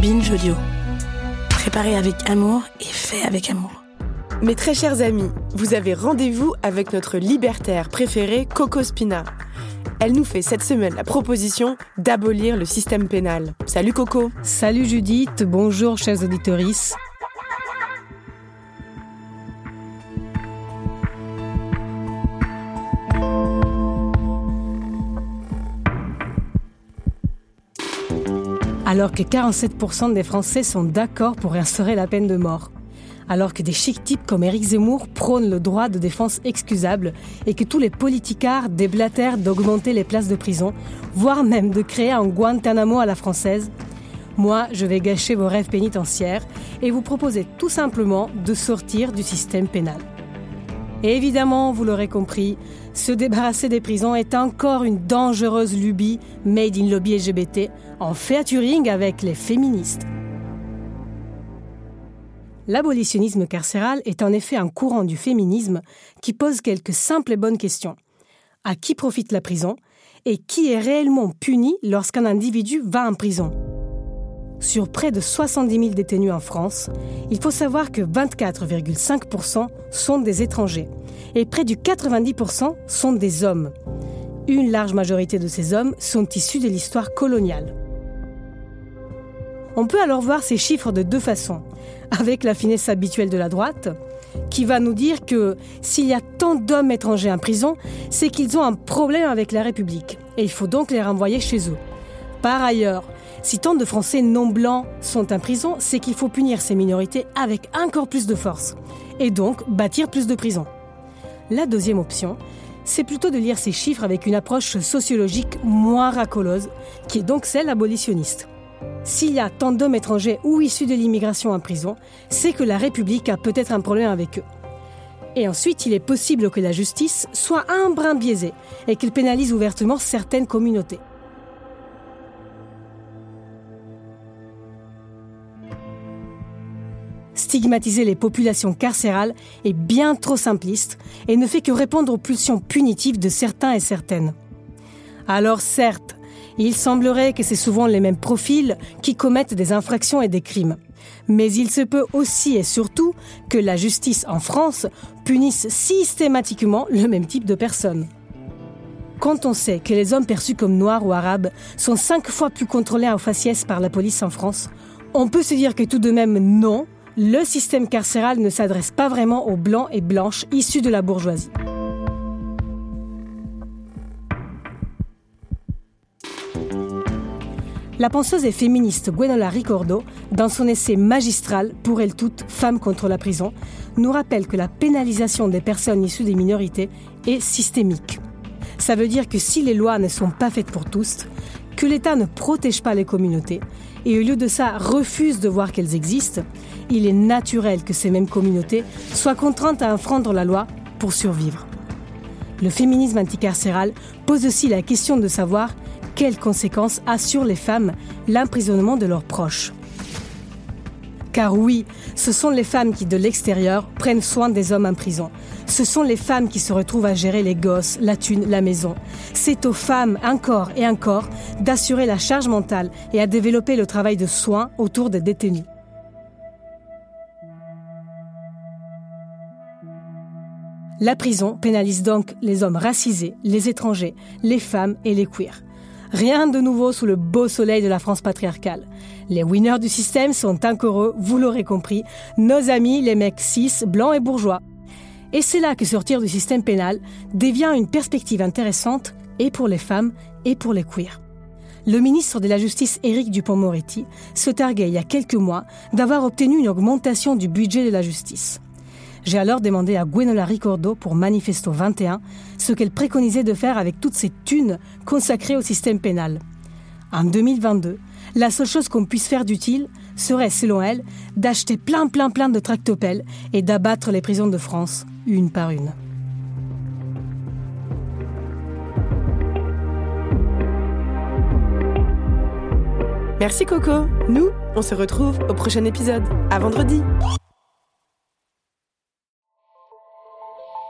Binge Audio. Préparé avec amour et fait avec amour. Mes très chers amis, vous avez rendez-vous avec notre libertaire préféré, Coco Spina. Elle nous fait cette semaine la proposition d'abolir le système pénal. Salut Coco Salut Judith, bonjour chers auditeurs. Alors que 47% des Français sont d'accord pour instaurer la peine de mort alors que des chic types comme Éric Zemmour prônent le droit de défense excusable et que tous les politicards déblatèrent d'augmenter les places de prison, voire même de créer un Guantanamo à la française, moi, je vais gâcher vos rêves pénitentiaires et vous proposer tout simplement de sortir du système pénal. Évidemment, vous l'aurez compris, se débarrasser des prisons est encore une dangereuse lubie made in lobby LGBT en featuring avec les féministes. L'abolitionnisme carcéral est en effet un courant du féminisme qui pose quelques simples et bonnes questions. À qui profite la prison et qui est réellement puni lorsqu'un individu va en prison? Sur près de 70 000 détenus en France, il faut savoir que 24,5% sont des étrangers et près du 90% sont des hommes. Une large majorité de ces hommes sont issus de l'histoire coloniale. On peut alors voir ces chiffres de deux façons avec la finesse habituelle de la droite, qui va nous dire que s'il y a tant d'hommes étrangers en prison, c'est qu'ils ont un problème avec la République, et il faut donc les renvoyer chez eux. Par ailleurs, si tant de Français non blancs sont en prison, c'est qu'il faut punir ces minorités avec encore plus de force, et donc bâtir plus de prisons. La deuxième option, c'est plutôt de lire ces chiffres avec une approche sociologique moins racoleuse, qui est donc celle abolitionniste. S'il y a tant d'hommes étrangers ou issus de l'immigration en prison, c'est que la République a peut-être un problème avec eux. Et ensuite, il est possible que la justice soit un brin biaisée et qu'elle pénalise ouvertement certaines communautés. Stigmatiser les populations carcérales est bien trop simpliste et ne fait que répondre aux pulsions punitives de certains et certaines. Alors certes, il semblerait que c'est souvent les mêmes profils qui commettent des infractions et des crimes. Mais il se peut aussi et surtout que la justice en France punisse systématiquement le même type de personnes. Quand on sait que les hommes perçus comme noirs ou arabes sont cinq fois plus contrôlés en faciès par la police en France, on peut se dire que tout de même non, le système carcéral ne s'adresse pas vraiment aux blancs et blanches issus de la bourgeoisie. La penseuse et féministe Gwenola Ricordo, dans son essai magistral Pour elle toute, Femmes contre la prison, nous rappelle que la pénalisation des personnes issues des minorités est systémique. Ça veut dire que si les lois ne sont pas faites pour tous, que l'État ne protège pas les communautés et au lieu de ça refuse de voir qu'elles existent, il est naturel que ces mêmes communautés soient contraintes à enfreindre la loi pour survivre. Le féminisme anticarcéral pose aussi la question de savoir quelles conséquences a les femmes l'emprisonnement de leurs proches. Car oui, ce sont les femmes qui, de l'extérieur, prennent soin des hommes en prison. Ce sont les femmes qui se retrouvent à gérer les gosses, la thune, la maison. C'est aux femmes, encore et encore, d'assurer la charge mentale et à développer le travail de soins autour des détenus. La prison pénalise donc les hommes racisés, les étrangers, les femmes et les queers. Rien de nouveau sous le beau soleil de la France patriarcale. Les winners du système sont encore eux, vous l'aurez compris, nos amis les mecs cis, blancs et bourgeois. Et c'est là que sortir du système pénal devient une perspective intéressante et pour les femmes et pour les queers. Le ministre de la Justice Éric Dupont-Moretti se targuait il y a quelques mois d'avoir obtenu une augmentation du budget de la justice. J'ai alors demandé à Gwenola Ricordo pour Manifesto 21 ce qu'elle préconisait de faire avec toutes ces thunes consacrées au système pénal. En 2022, La seule chose qu'on puisse faire d'utile serait, selon elle, d'acheter plein plein plein de tractopelles et d'abattre les prisons de France, une par une. Merci Coco. Nous, on se retrouve au prochain épisode. À vendredi.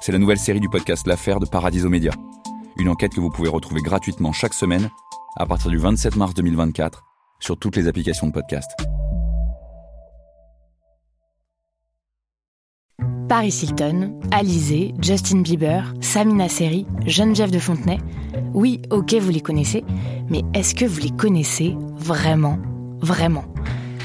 c'est la nouvelle série du podcast L'affaire de Paradiso Média. Une enquête que vous pouvez retrouver gratuitement chaque semaine à partir du 27 mars 2024 sur toutes les applications de podcast. Paris Hilton, Alizé, Justin Bieber, Samina Seri, Geneviève de Fontenay. Oui, ok, vous les connaissez, mais est-ce que vous les connaissez vraiment? Vraiment